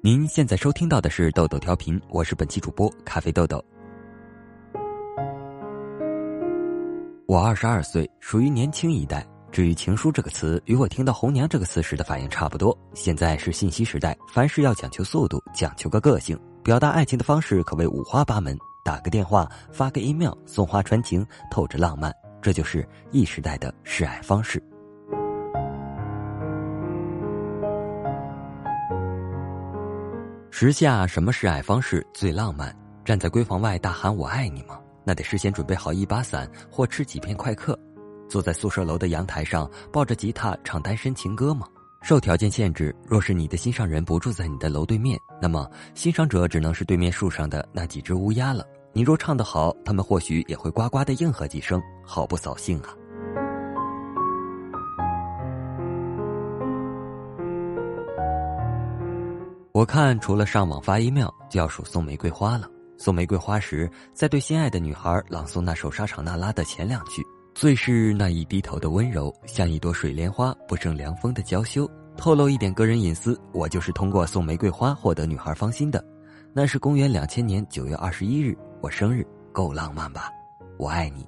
您现在收听到的是豆豆调频，我是本期主播咖啡豆豆。我二十二岁，属于年轻一代。至于“情书”这个词，与我听到“红娘”这个词时的反应差不多。现在是信息时代，凡事要讲求速度，讲求个个性。表达爱情的方式可谓五花八门，打个电话，发个 email，送花传情，透着浪漫，这就是一时代的示爱方式。时下什么示爱方式最浪漫？站在闺房外大喊“我爱你”吗？那得事先准备好一把伞或吃几片快克。坐在宿舍楼的阳台上抱着吉他唱单身情歌吗？受条件限制，若是你的心上人不住在你的楼对面，那么欣赏者只能是对面树上的那几只乌鸦了。你若唱得好，他们或许也会呱呱的应和几声，好不扫兴啊！我看除了上网发 email，就要数送玫瑰花了。送玫瑰花时，在对心爱的女孩朗诵那首沙场那拉的前两句。最是那一低头的温柔，像一朵水莲花不胜凉风的娇羞。透露一点个人隐私，我就是通过送玫瑰花获得女孩芳心的。那是公元两千年九月二十一日，我生日，够浪漫吧？我爱你。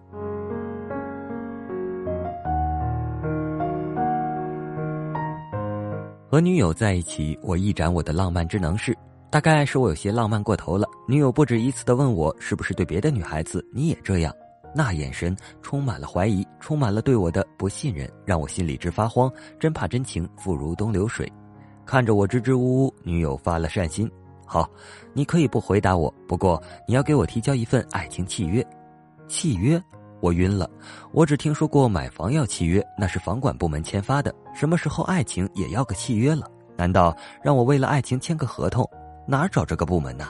和女友在一起，我一展我的浪漫之能事。大概是我有些浪漫过头了，女友不止一次的问我，是不是对别的女孩子你也这样？那眼神充满了怀疑，充满了对我的不信任，让我心里直发慌，真怕真情付如东流水。看着我支支吾吾，女友发了善心：“好，你可以不回答我，不过你要给我提交一份爱情契约。”契约？我晕了。我只听说过买房要契约，那是房管部门签发的。什么时候爱情也要个契约了？难道让我为了爱情签个合同？哪找这个部门呢？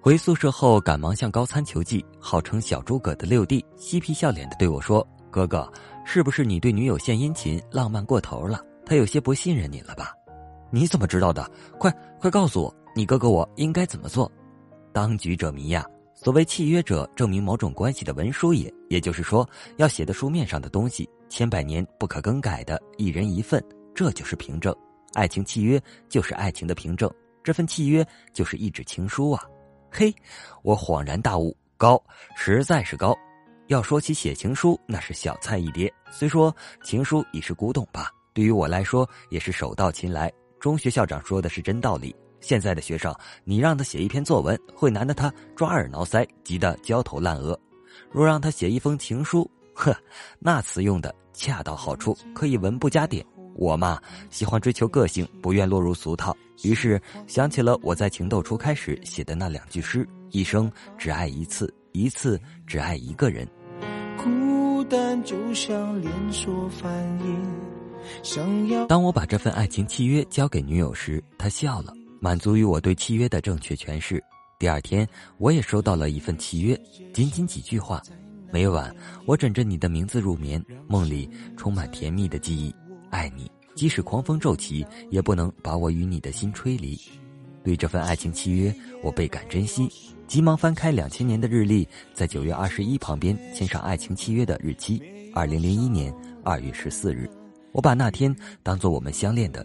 回宿舍后，赶忙向高参求计。号称小诸葛的六弟嬉皮笑脸的对我说：“哥哥，是不是你对女友献殷勤，浪漫过头了？他有些不信任你了吧？你怎么知道的？快快告诉我，你哥哥我应该怎么做？当局者迷呀！所谓契约者，证明某种关系的文书也。也就是说，要写的书面上的东西，千百年不可更改的，一人一份，这就是凭证。爱情契约就是爱情的凭证，这份契约就是一纸情书啊！”嘿，我恍然大悟，高，实在是高。要说起写情书，那是小菜一碟。虽说情书已是古董吧，对于我来说也是手到擒来。中学校长说的是真道理。现在的学生，你让他写一篇作文，会难得他抓耳挠腮，急得焦头烂额；若让他写一封情书，呵，那词用的恰到好处，可以文不加点。我嘛，喜欢追求个性，不愿落入俗套。于是想起了我在情窦初开时写的那两句诗：一生只爱一次，一次只爱一个人。孤单就像连锁反应，想要。当我把这份爱情契约交给女友时，她笑了，满足于我对契约的正确诠释。第二天，我也收到了一份契约，仅仅几句话：每晚我枕着你的名字入眠，梦里充满甜蜜的记忆。爱你，即使狂风骤起，也不能把我与你的心吹离。对这份爱情契约，我倍感珍惜，急忙翻开两千年的日历，在九月二十一旁边签上爱情契约的日期：二零零一年二月十四日。我把那天当做我们相恋的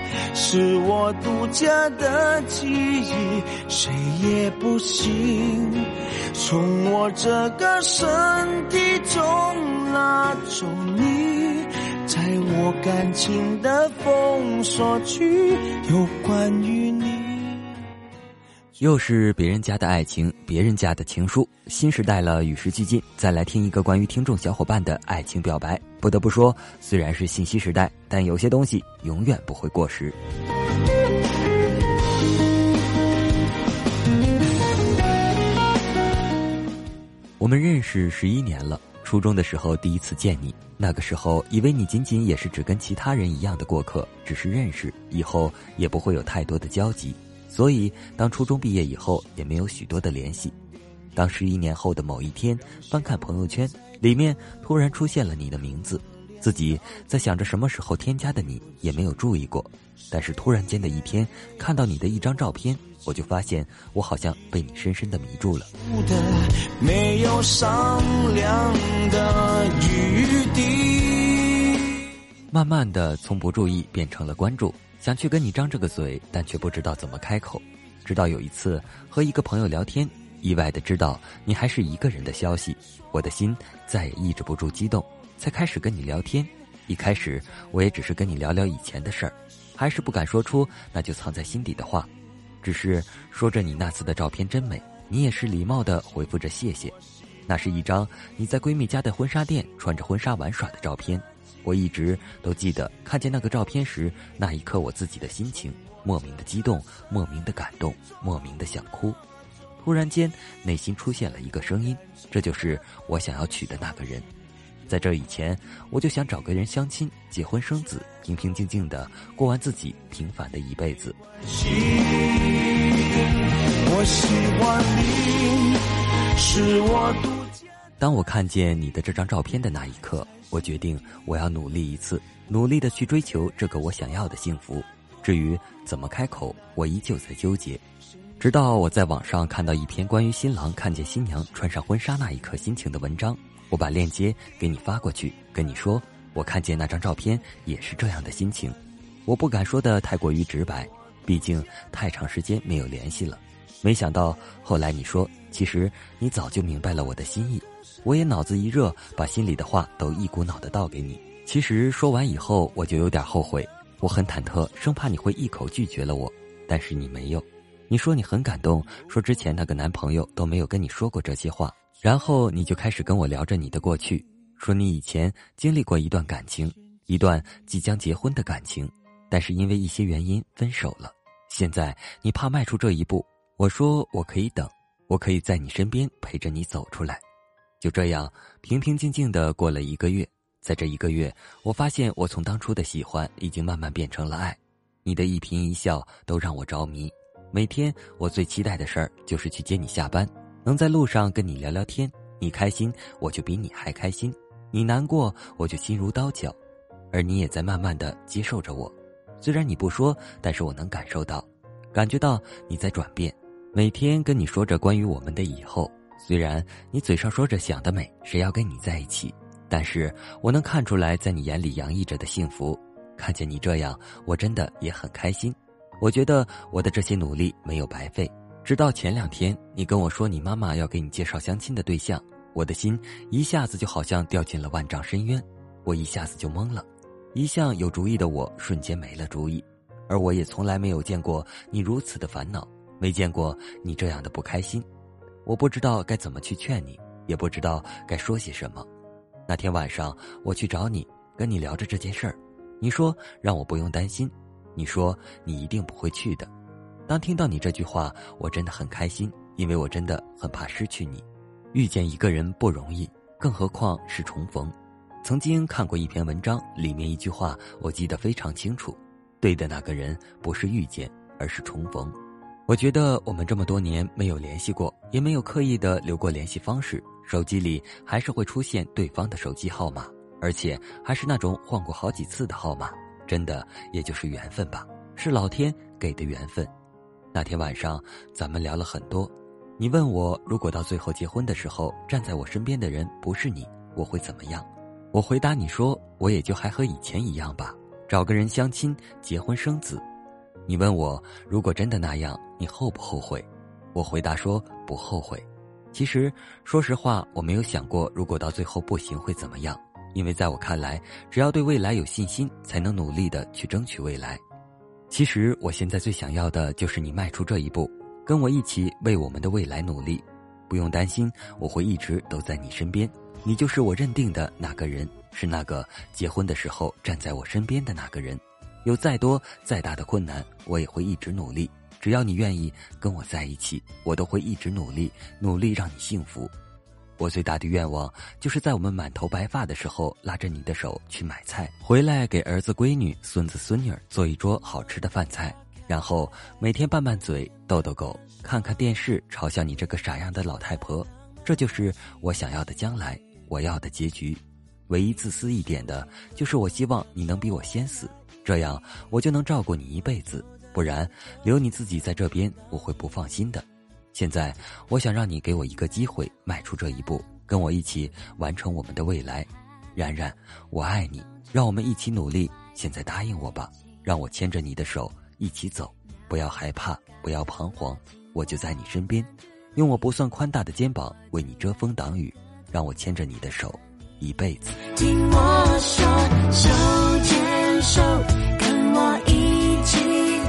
是我独家的记忆，谁也不行从我这个身体中拉走你。在我感情的封锁区，有关于你。又是别人家的爱情，别人家的情书。新时代了，与时俱进。再来听一个关于听众小伙伴的爱情表白。不得不说，虽然是信息时代，但有些东西永远不会过时。我们认识十一年了。初中的时候第一次见你，那个时候以为你仅仅也是只跟其他人一样的过客，只是认识，以后也不会有太多的交集。所以，当初中毕业以后，也没有许多的联系。当十一年后的某一天翻看朋友圈，里面突然出现了你的名字，自己在想着什么时候添加的你，也没有注意过。但是突然间的一天，看到你的一张照片，我就发现我好像被你深深的迷住了。没有商量的余地。慢慢的，从不注意变成了关注。想去跟你张这个嘴，但却不知道怎么开口。直到有一次和一个朋友聊天，意外的知道你还是一个人的消息，我的心再也抑制不住激动，才开始跟你聊天。一开始我也只是跟你聊聊以前的事儿，还是不敢说出那就藏在心底的话，只是说着你那次的照片真美，你也是礼貌的回复着谢谢。那是一张你在闺蜜家的婚纱店穿着婚纱玩耍的照片。我一直都记得看见那个照片时，那一刻我自己的心情，莫名的激动，莫名的感动，莫名的想哭。突然间，内心出现了一个声音，这就是我想要娶的那个人。在这以前，我就想找个人相亲、结婚生子，平平静静的过完自己平凡的一辈子。我喜欢你，是我独家。当我看见你的这张照片的那一刻。我决定，我要努力一次，努力的去追求这个我想要的幸福。至于怎么开口，我依旧在纠结。直到我在网上看到一篇关于新郎看见新娘穿上婚纱那一刻心情的文章，我把链接给你发过去，跟你说，我看见那张照片也是这样的心情。我不敢说的太过于直白，毕竟太长时间没有联系了。没想到后来你说，其实你早就明白了我的心意。我也脑子一热，把心里的话都一股脑的倒给你。其实说完以后，我就有点后悔，我很忐忑，生怕你会一口拒绝了我。但是你没有，你说你很感动，说之前那个男朋友都没有跟你说过这些话。然后你就开始跟我聊着你的过去，说你以前经历过一段感情，一段即将结婚的感情，但是因为一些原因分手了。现在你怕迈出这一步，我说我可以等，我可以在你身边陪着你走出来。就这样平平静静的过了一个月，在这一个月，我发现我从当初的喜欢已经慢慢变成了爱，你的一颦一笑都让我着迷。每天我最期待的事儿就是去接你下班，能在路上跟你聊聊天，你开心我就比你还开心，你难过我就心如刀绞，而你也在慢慢的接受着我。虽然你不说，但是我能感受到，感觉到你在转变。每天跟你说着关于我们的以后。虽然你嘴上说着想得美，谁要跟你在一起，但是我能看出来，在你眼里洋溢着的幸福。看见你这样，我真的也很开心。我觉得我的这些努力没有白费。直到前两天，你跟我说你妈妈要给你介绍相亲的对象，我的心一下子就好像掉进了万丈深渊，我一下子就懵了。一向有主意的我，瞬间没了主意。而我也从来没有见过你如此的烦恼，没见过你这样的不开心。我不知道该怎么去劝你，也不知道该说些什么。那天晚上，我去找你，跟你聊着这件事儿。你说让我不用担心，你说你一定不会去的。当听到你这句话，我真的很开心，因为我真的很怕失去你。遇见一个人不容易，更何况是重逢。曾经看过一篇文章，里面一句话我记得非常清楚：对的那个人不是遇见，而是重逢。我觉得我们这么多年没有联系过，也没有刻意的留过联系方式，手机里还是会出现对方的手机号码，而且还是那种换过好几次的号码，真的也就是缘分吧，是老天给的缘分。那天晚上咱们聊了很多，你问我如果到最后结婚的时候站在我身边的人不是你，我会怎么样？我回答你说，我也就还和以前一样吧，找个人相亲，结婚生子。你问我，如果真的那样，你后不后悔？我回答说不后悔。其实，说实话，我没有想过，如果到最后不行会怎么样。因为在我看来，只要对未来有信心，才能努力的去争取未来。其实，我现在最想要的就是你迈出这一步，跟我一起为我们的未来努力。不用担心，我会一直都在你身边。你就是我认定的那个人，是那个结婚的时候站在我身边的那个人。有再多再大的困难，我也会一直努力。只要你愿意跟我在一起，我都会一直努力，努力让你幸福。我最大的愿望就是在我们满头白发的时候，拉着你的手去买菜，回来给儿子、闺女、孙子、孙女做一桌好吃的饭菜，然后每天拌拌嘴、逗逗狗，看看电视，嘲笑你这个傻样的老太婆。这就是我想要的将来，我要的结局。唯一自私一点的，就是我希望你能比我先死，这样我就能照顾你一辈子。不然，留你自己在这边，我会不放心的。现在，我想让你给我一个机会，迈出这一步，跟我一起完成我们的未来。然然，我爱你，让我们一起努力。现在答应我吧，让我牵着你的手一起走，不要害怕，不要彷徨，我就在你身边，用我不算宽大的肩膀为你遮风挡雨，让我牵着你的手，一辈子。听我说，手牵手跟我一起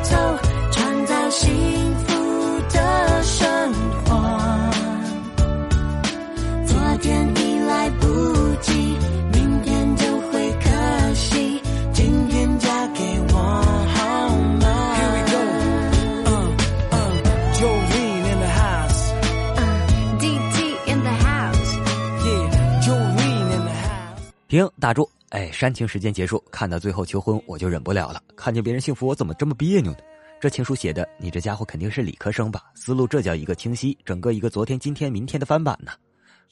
走创造幸福的生活。昨天已来不及明天就会可惜今天嫁给我好吗？Here we go. 嗯嗯就为你的 house. 嗯 dt in the house. 耶就为你的 house。停，打住！哎，煽情时间结束，看到最后求婚我就忍不了了。看见别人幸福，我怎么这么别扭呢？这情书写的，你这家伙肯定是理科生吧？思路这叫一个清晰，整个一个昨天、今天、明天的翻版呢。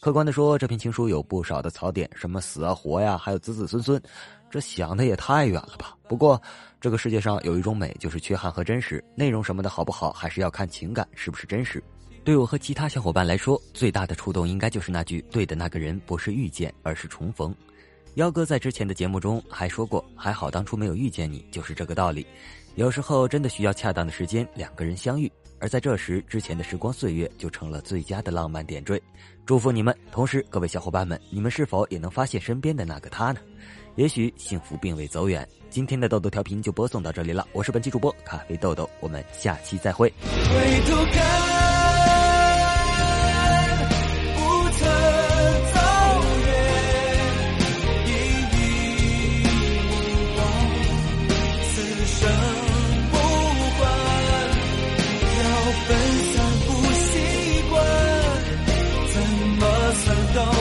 客观的说，这篇情书有不少的槽点，什么死啊活呀，还有子子孙孙，这想的也太远了吧？不过，这个世界上有一种美，就是缺憾和真实。内容什么的好不好，还是要看情感是不是真实。对我和其他小伙伴来说，最大的触动应该就是那句：“对的那个人不是遇见，而是重逢。”幺哥在之前的节目中还说过：“还好当初没有遇见你，就是这个道理。有时候真的需要恰当的时间，两个人相遇，而在这时，之前的时光岁月就成了最佳的浪漫点缀。祝福你们！同时，各位小伙伴们，你们是否也能发现身边的那个他呢？也许幸福并未走远。今天的豆豆调频就播送到这里了，我是本期主播咖啡豆豆，我们下期再会。什么时懂